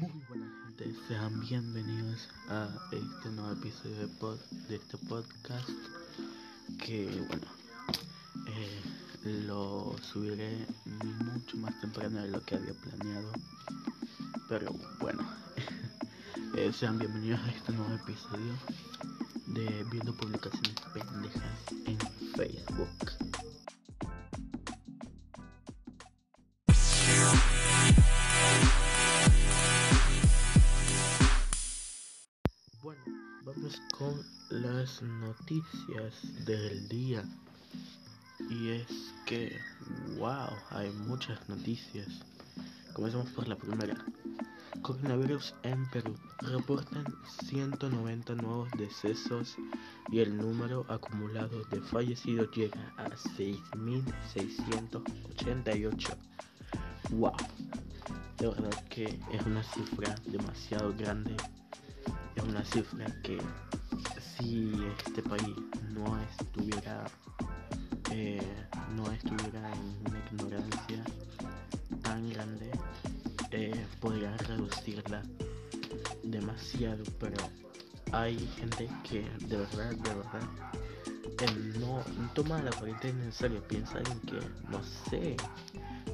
Muy buena gente, sean bienvenidos a este nuevo episodio de, este podcast que bueno, eh, lo subiré mucho más temprano de lo que había planeado, pero bueno, eh, sean bienvenidos a este nuevo episodio de Viendo Publicaciones Pendejas en Facebook. Noticias del día. Y es que, wow, hay muchas noticias. Comenzamos por la primera. Coronavirus en Perú. Reportan 190 nuevos decesos y el número acumulado de fallecidos llega a 6.688. Wow. De verdad que es una cifra demasiado grande es una cifra que si este país no estuviera eh, no estuviera en una ignorancia tan grande eh, podría reducirla demasiado pero hay gente que de verdad de verdad eh, no, toma la cuarentena en serio piensa en que no sé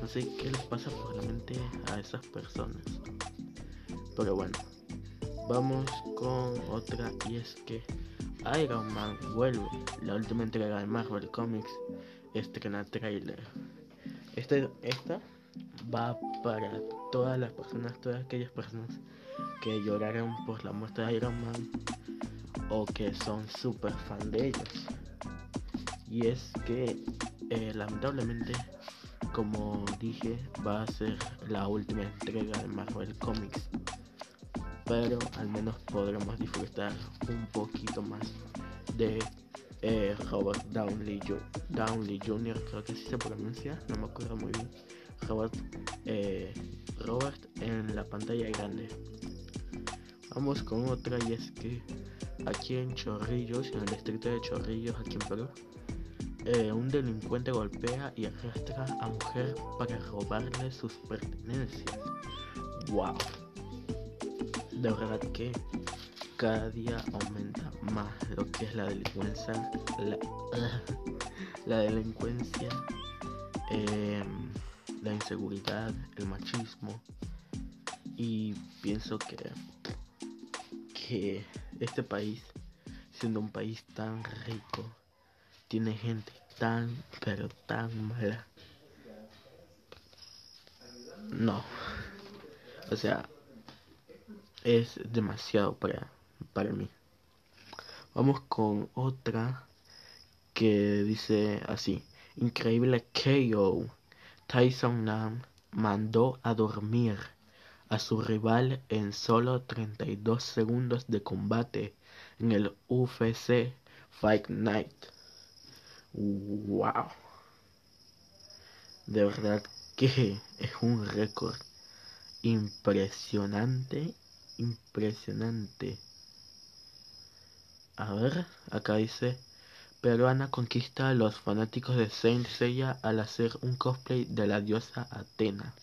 no sé qué les pasa por la mente a esas personas. Pero bueno Vamos con otra y es que Iron Man vuelve. La última entrega de Marvel Comics estrena trailer. Este, esta va para todas las personas, todas aquellas personas que lloraron por la muerte de Iron Man o que son super fan de ellos. Y es que eh, lamentablemente, como dije, va a ser la última entrega de Marvel Comics pero al menos podremos disfrutar un poquito más de eh, Robert Downey, Downey Jr., creo que así se pronuncia, no me acuerdo muy bien. Robert, eh, Robert en la pantalla grande. Vamos con otra y es que aquí en Chorrillos, en el distrito de Chorrillos, aquí en Perú, eh, un delincuente golpea y arrastra a mujer para robarle sus pertenencias. ¡Wow! De verdad que cada día aumenta más lo que es la delincuencia, la, delincuencia, em, la inseguridad, el machismo y pienso que que este país, siendo un país tan rico, tiene gente tan pero tan mala. No. O sea, es demasiado para, para mí. Vamos con otra que dice así. Increíble KO. Tyson Nam mandó a dormir a su rival en solo 32 segundos de combate en el UFC Fight Night. Wow. De verdad que es un récord impresionante impresionante. A ver, acá dice, peruana conquista a los fanáticos de Saint Seiya al hacer un cosplay de la diosa Atena.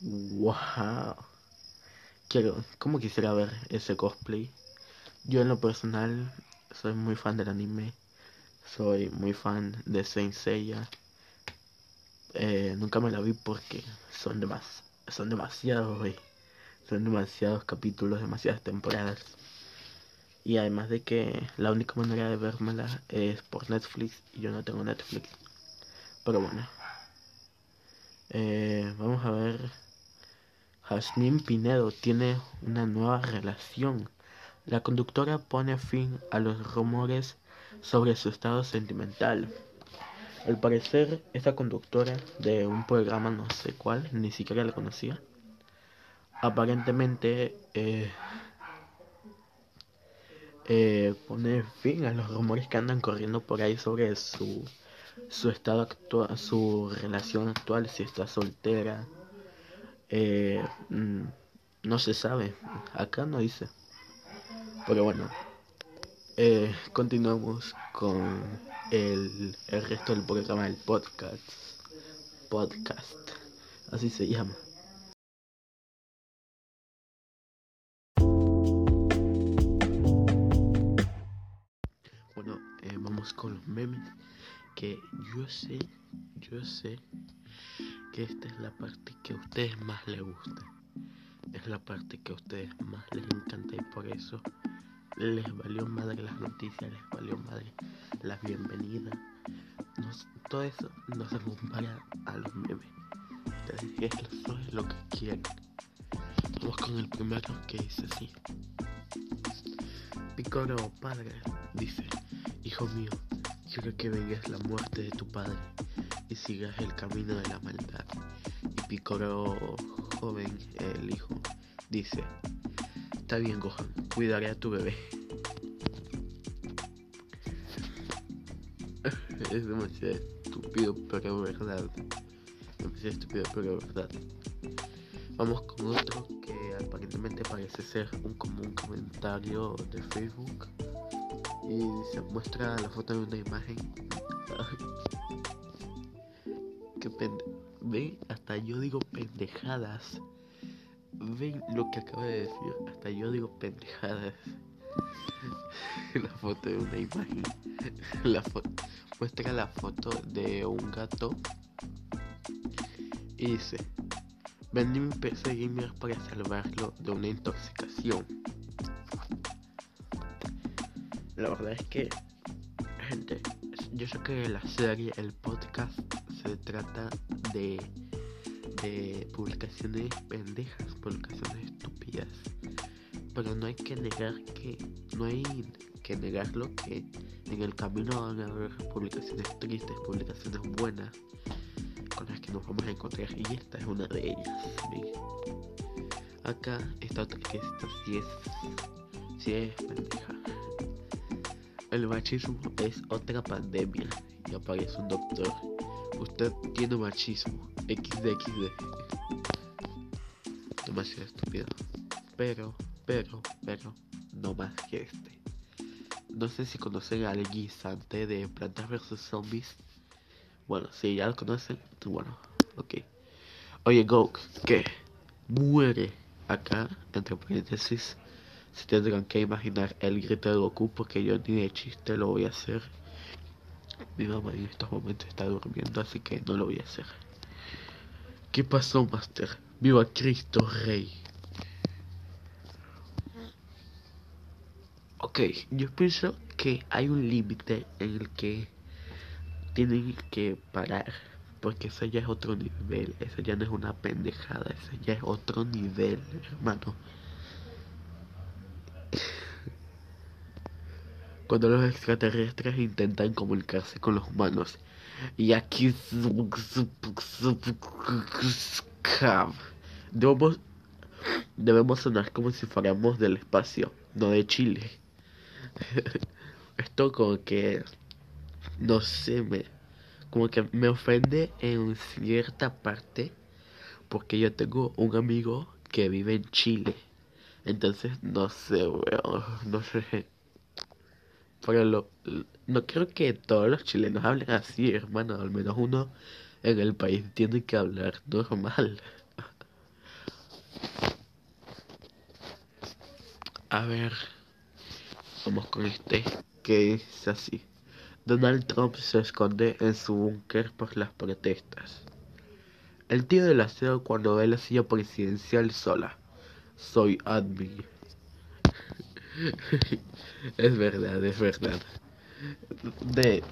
Wow. Quiero, ¿cómo quisiera ver ese cosplay? Yo en lo personal soy muy fan del anime. Soy muy fan de Saint Seiya. Eh, nunca me la vi porque son, demas son demasiado, son demasiados capítulos, demasiadas temporadas. Y además de que la única manera de vérmela es por Netflix y yo no tengo Netflix. Pero bueno. Eh, vamos a ver. Jasmine Pinedo tiene una nueva relación. La conductora pone fin a los rumores sobre su estado sentimental. Al parecer, esta conductora de un programa no sé cuál, ni siquiera la conocía, aparentemente eh, eh, pone fin a los rumores que andan corriendo por ahí sobre su su estado actual, su relación actual, si está soltera, eh, mm, no se sabe, acá no dice. Pero bueno, eh, continuamos con el, el resto del programa del podcast. Podcast, así se llama. Memes. Que yo sé, yo sé que esta es la parte que a ustedes más les gusta. Es la parte que a ustedes más les encanta y por eso les valió madre las noticias, les valió madre la bienvenida. todo eso no se compara a los memes. Eso es lo que quieren. Vamos con el primero que dice así. Picoro padre dice, hijo mío, quiero que vengas la muerte de tu padre y sigas el camino de la maldad. Y Picoro joven, el hijo, dice, está bien Gohan, cuidaré a tu bebé. es demasiado estúpido, pero verdad. Demasiado estúpido, pero verdad. Vamos con otro que aparentemente parece ser un común comentario de Facebook. Y se muestra la foto de una imagen. que pende Ven, hasta yo digo pendejadas. Ven lo que acabo de decir. Hasta yo digo pendejadas. la foto de una imagen. La muestra la foto de un gato. Y dice. Vendí mi PC gamer para salvarlo de una intoxicación. La verdad es que, gente, yo sé que la serie, el podcast, se trata de, de publicaciones pendejas, publicaciones estúpidas. Pero no hay que negar que, no hay que negarlo que en el camino van a haber publicaciones tristes, publicaciones buenas con las que nos vamos a encontrar y esta es una de ellas. Acá está otra que esta sí es, sí es pendeja. El machismo es otra pandemia y aparece un doctor. Usted tiene machismo. XDXD. Demasiado estúpido. Pero, pero, pero, no más que este. No sé si conocen al guisante de Plantas vs Zombies. Bueno, si ya lo conocen, bueno, ok. Oye, Goku, ¿qué? Muere acá, entre paréntesis. Se tendrán que imaginar el grito de Goku porque yo ni de chiste lo voy a hacer. Mi mamá en estos momentos está durmiendo, así que no lo voy a hacer. ¿Qué pasó, Master? ¡Viva Cristo Rey! Ok, yo pienso que hay un límite en el que tienen que parar. Porque eso ya es otro nivel. Eso ya no es una pendejada. Eso ya es otro nivel, hermano. Cuando los extraterrestres intentan comunicarse con los humanos. Y aquí debemos, debemos sonar como si fuéramos del espacio, no de Chile. Esto como que no sé, me como que me ofende en cierta parte porque yo tengo un amigo que vive en Chile. Entonces, no sé, weón, no sé. Pero lo, no creo que todos los chilenos hablen así, hermano. Al menos uno en el país tiene que hablar normal. A ver, vamos con este que es así. Donald Trump se esconde en su búnker por las protestas. El tío del aseo cuando ve la silla presidencial sola. Soy admin. es verdad, es verdad. De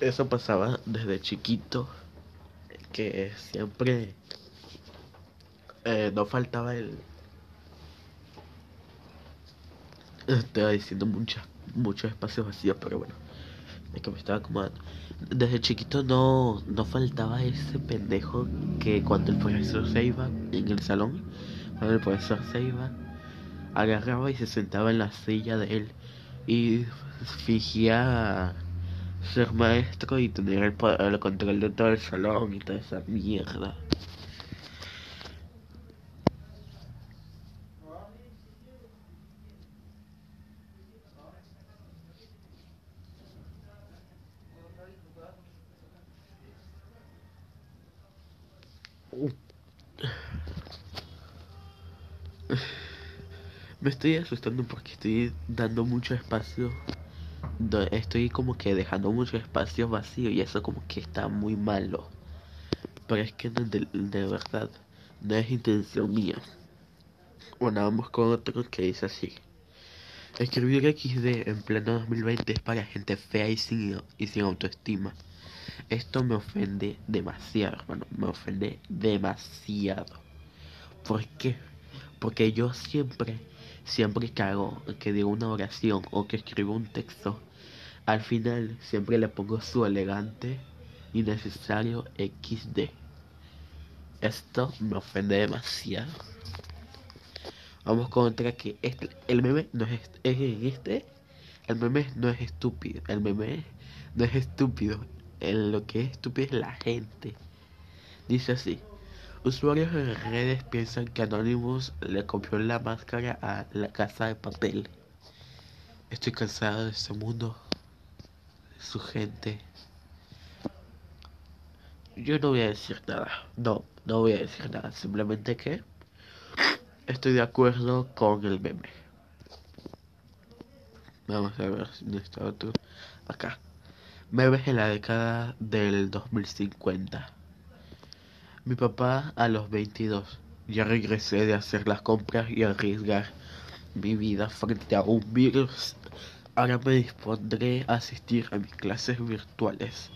eso pasaba desde chiquito que siempre eh, no faltaba el estaba diciendo muchas muchos espacios vacíos pero bueno que me estaba acomodando. Desde chiquito no, no faltaba ese pendejo que cuando el profesor se iba en el salón, cuando el profesor se iba, agarraba y se sentaba en la silla de él y fingía ser maestro y tener el, el control de todo el salón y toda esa mierda. Estoy asustando porque estoy dando mucho espacio estoy como que dejando mucho espacio vacío y eso como que está muy malo. Pero es que de, verdad no es intención mía. Bueno, vamos con otro que dice así. Escribir XD en pleno 2020 es para gente fea y sin, y sin autoestima. Esto me ofende demasiado, hermano. Me ofende demasiado. ¿Por qué? Porque yo siempre, siempre que hago, que digo una oración o que escribo un texto, al final siempre le pongo su elegante y necesario XD. Esto me ofende demasiado. Vamos con otra que el meme no es, es este. El meme no es estúpido. El meme no es estúpido. El, lo que es estúpido es la gente. Dice así. Usuarios en redes piensan que Anonymous le copió la máscara a la casa de papel. Estoy cansado de este mundo. De su gente. Yo no voy a decir nada. No, no voy a decir nada. Simplemente que estoy de acuerdo con el meme. Vamos a ver si está otro. Acá. Memes en la década del 2050. Mi papá a los 22. Ya regresé de hacer las compras y arriesgar mi vida frente a un virus. Ahora me dispondré a asistir a mis clases virtuales.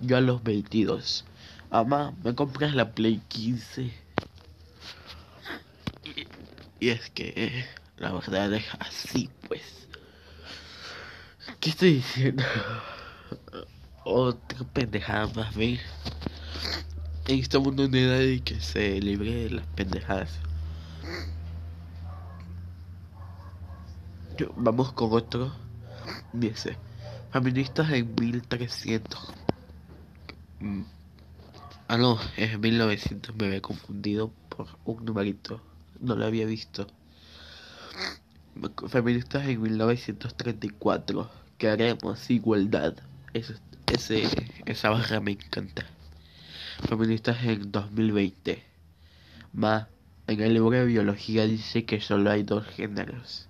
Yo a los 22. Mamá, ¿me compras la Play 15? Y, es que la verdad es así, pues. ¿Qué estoy diciendo? Otra pendejada más, ¿ven? En este mundo no hay nadie que se libre de las pendejadas. vamos con otro. Dice, feministas en 1300 Mm. Ah, no, es 1900, me había confundido por un numerito. No lo había visto. Feministas en 1934. Queremos igualdad. Esa barra me encanta. Feministas en 2020. Ma, en el libro de biología dice que solo hay dos géneros.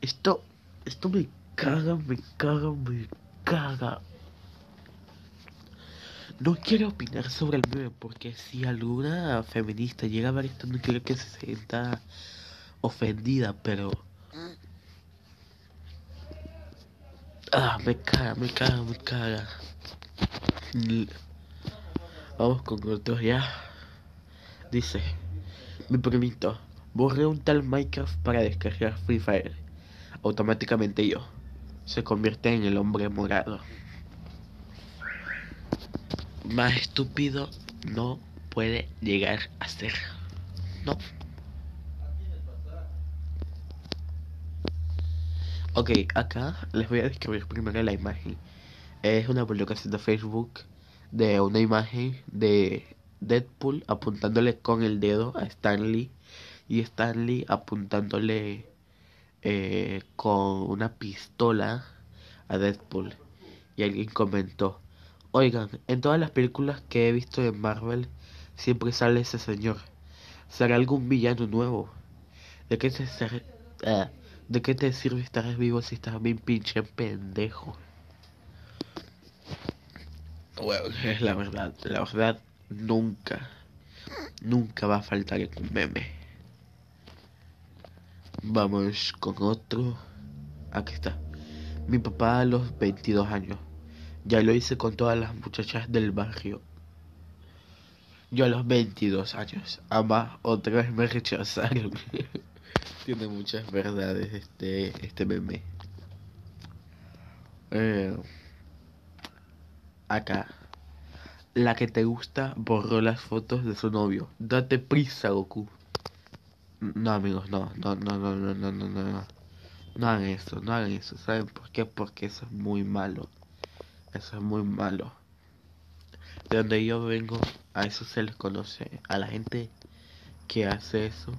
Esto, esto me caga, me caga, me caga. No quiero opinar sobre el meme porque si alguna feminista llega a ver esto no quiero que se sienta ofendida, pero... Ah, me caga, me caga, me caga. Vamos con otro ya. Dice, me permito, borré un tal Minecraft para descargar Free Fire. Automáticamente yo. Se convierte en el hombre morado más estúpido no puede llegar a ser. No. Ok, acá les voy a describir primero la imagen. Es una publicación de Facebook de una imagen de Deadpool apuntándole con el dedo a Stanley y Stanley apuntándole eh, con una pistola a Deadpool. Y alguien comentó, Oigan, en todas las películas que he visto de Marvel siempre sale ese señor. ¿Será algún villano nuevo? ¿De qué ah, ¿De qué te sirve estar vivo si estás bien pinche pendejo? Es la verdad. La verdad, nunca, nunca va a faltar un meme. Vamos con otro. Aquí está. Mi papá a los 22 años. Ya lo hice con todas las muchachas del barrio. Yo a los 22 años, ama, otra vez me rechazaron. Tiene muchas verdades este, este meme. Eh, acá. La que te gusta borró las fotos de su novio. Date prisa, Goku. No, amigos, no, no, no, no, no, no, no, no. No hagan eso, no hagan eso. ¿Saben por qué? Porque eso es muy malo. Eso es muy malo. De donde yo vengo, a eso se les conoce. A la gente que hace eso,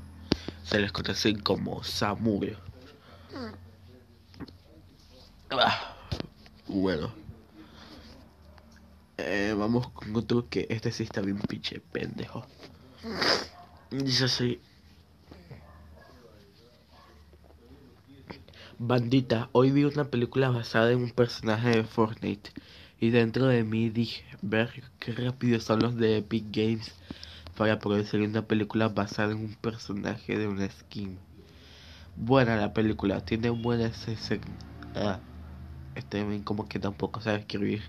se les conoce como samurio. Ah, bueno. Eh, vamos con otro que este sí está bien pinche pendejo. Dice así. Bandita, hoy vi una película basada en un personaje de Fortnite y dentro de mí dije, ver qué rápido son los de Epic Games para producir una película basada en un personaje de una skin. Buena la película, tiene buenas escenas. Ah, este como que tampoco sabe escribir.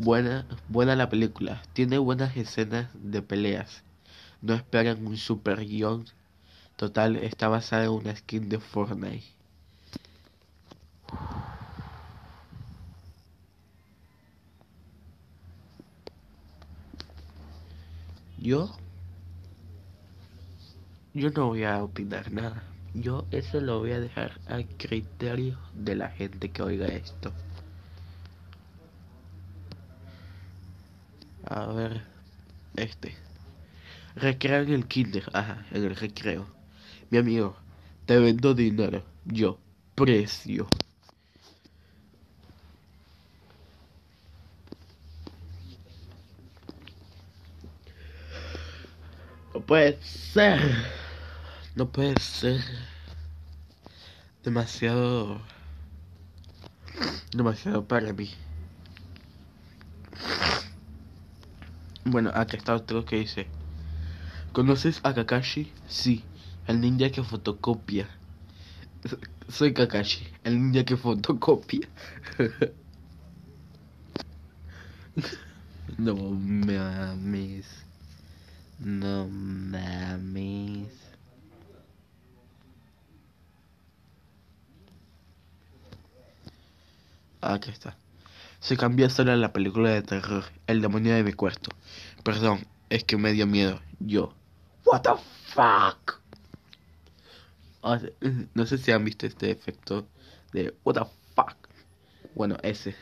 Buena, buena la película, tiene buenas escenas de peleas. No esperan un super guion. Total, está basada en una skin de Fortnite. Yo, yo no voy a opinar nada. Yo eso lo voy a dejar al criterio de la gente que oiga esto. A ver, este. Recreo en el kinder, ajá, en el recreo. Mi amigo, te vendo dinero. Yo, precio. No puede ser. No puede ser. Demasiado. Demasiado para mí. Bueno, aquí está otro que dice. ¿Conoces a Kakashi? Sí, el ninja que fotocopia. Soy Kakashi, el ninja que fotocopia. no me ames. No mames. Aquí está. Se cambió solo la película de terror, El demonio de mi cuarto. Perdón, es que me dio miedo. Yo. What the fuck? no sé si han visto este efecto de What the fuck. Bueno, ese.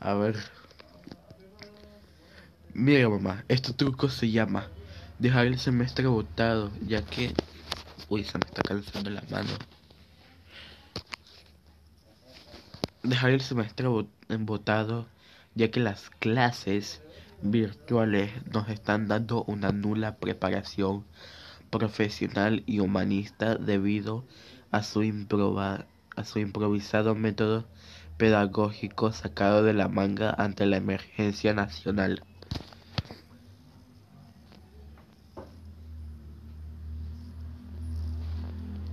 A ver. Mira mamá, este truco se llama dejar el semestre botado, ya que... Uy, se me está cansando la mano. Dejar el semestre botado, ya que las clases virtuales nos están dando una nula preparación profesional y humanista debido a su, a su improvisado método pedagógico sacado de la manga ante la emergencia nacional.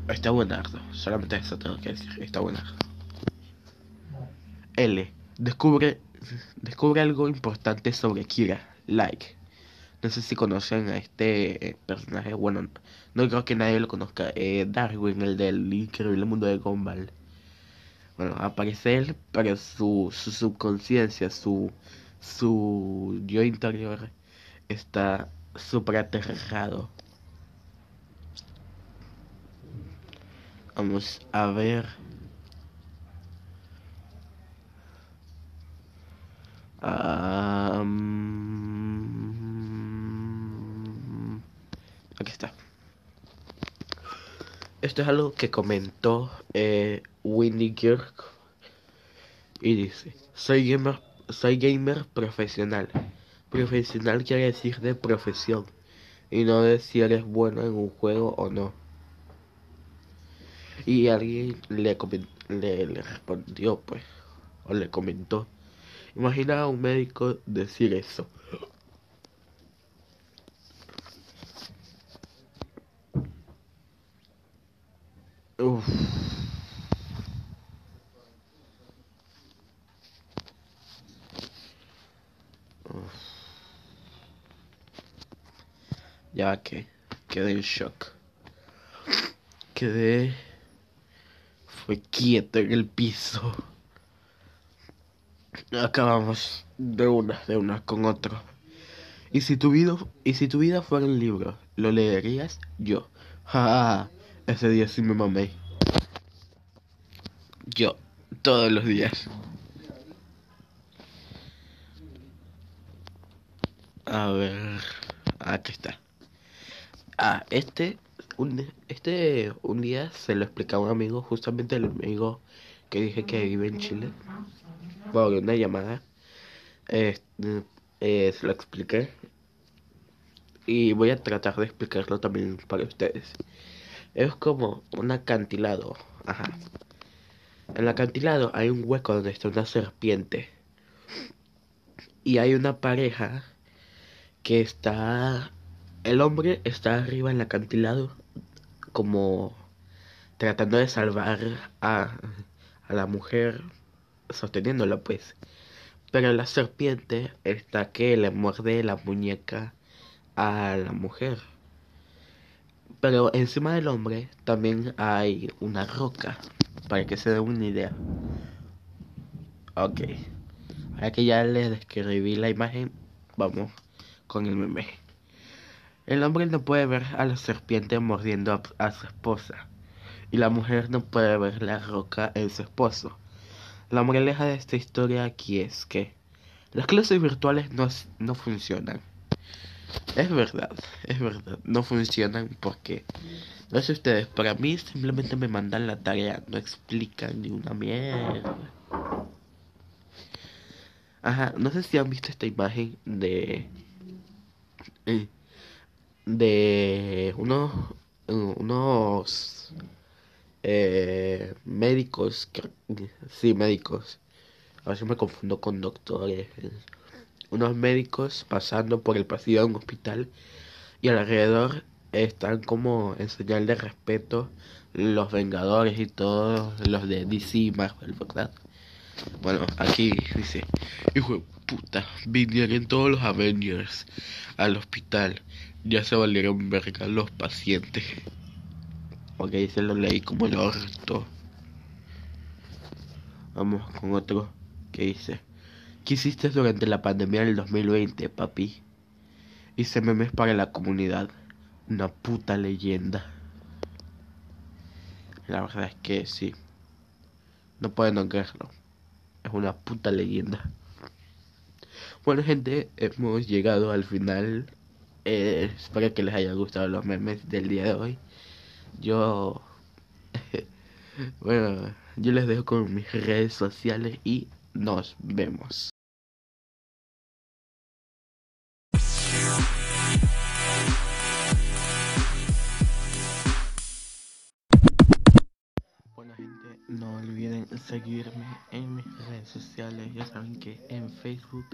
Está buenardo, solamente eso tengo que decir, está buenardo. L. Descubre, descubre algo importante sobre Kira, like. No sé si conocen a este eh, personaje, bueno, no creo que nadie lo conozca, eh, Darwin, el del increíble mundo de Gumball. Bueno, aparece él, pero su, su subconsciencia, su, su yo interior está súper aterrado Vamos a ver. Aquí está. Esto es algo que comentó eh, Winnie Kirk. Y dice, soy gamer, soy gamer profesional. Profesional quiere decir de profesión. Y no de si eres bueno en un juego o no. Y alguien le respondió, pues, o le comentó. Imagina a un médico decir eso. Ya que quedé en shock. Quedé fue quieto en el piso. Acabamos de una, de una con otro. Y si tu vida, y si tu vida fuera un libro, ¿lo leerías? Yo. Ja, ese día sí me mamé. Yo, todos los días. A ver, aquí está. Ah, este un, este un día se lo explicaba un amigo, justamente el amigo que dije que vive en Chile, una llamada, eh, se lo expliqué y voy a tratar de explicarlo también para ustedes. Es como un acantilado. Ajá. En el acantilado hay un hueco donde está una serpiente. Y hay una pareja que está... El hombre está arriba en el acantilado como tratando de salvar a, a la mujer, sosteniéndola pues. Pero la serpiente está que le muerde la muñeca a la mujer. Pero encima del hombre también hay una roca, para que se den una idea. Ok, ahora que ya les describí la imagen, vamos con el meme. El hombre no puede ver a la serpiente mordiendo a, su esposa. Y la mujer no puede ver la roca en su esposo. La moraleja de esta historia aquí es que las clases virtuales no, no funcionan. Es verdad, es verdad, no funcionan porque, no sé ustedes, para mí simplemente me mandan la tarea, no explican ni una mierda. Ajá, no sé si han visto esta imagen de... Eh, de unos, unos eh, médicos, sí, médicos, a veces me confundo con doctores, unos médicos pasando por el pasillo de un hospital y alrededor están como en señal de respeto los Vengadores y todos los de DC y Marvel, ¿verdad? Bueno, aquí dice, hijo de puta, vinieron todos los Avengers al hospital ya se valieron verga los pacientes. Ok, se lo leí como el orto. Vamos con otro que dice. ¿Qué hiciste durante la pandemia del 2020, papi? Hice memes para la comunidad. Una puta leyenda. La verdad es que sí. No pueden no creerlo. Es una puta leyenda. Bueno gente, hemos llegado al final eh, espero que les haya gustado los memes del día de hoy. Yo, bueno, yo les dejo con mis redes sociales y nos vemos. Bueno gente, no olviden seguirme en mis redes sociales. Ya saben que en Facebook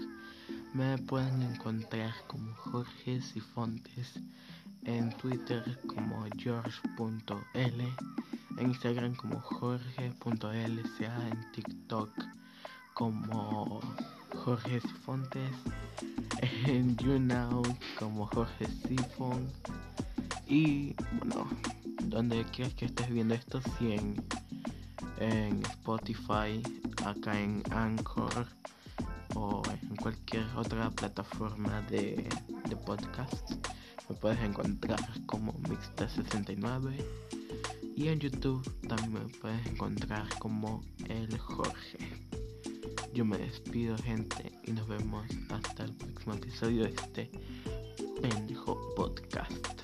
me pueden encontrar como Jorge Sifontes, en Twitter como george.l, en Instagram como jorge.lca, en TikTok como Jorge Sifontes, en YouNow como Jorge Sifon y bueno, donde quieras que estés viendo esto, si en, en Spotify, acá en Anchor o en cualquier otra plataforma de, de podcast. Me puedes encontrar como Mixta69 y en YouTube también me puedes encontrar como El Jorge. Yo me despido gente y nos vemos hasta el próximo episodio de este pendejo podcast.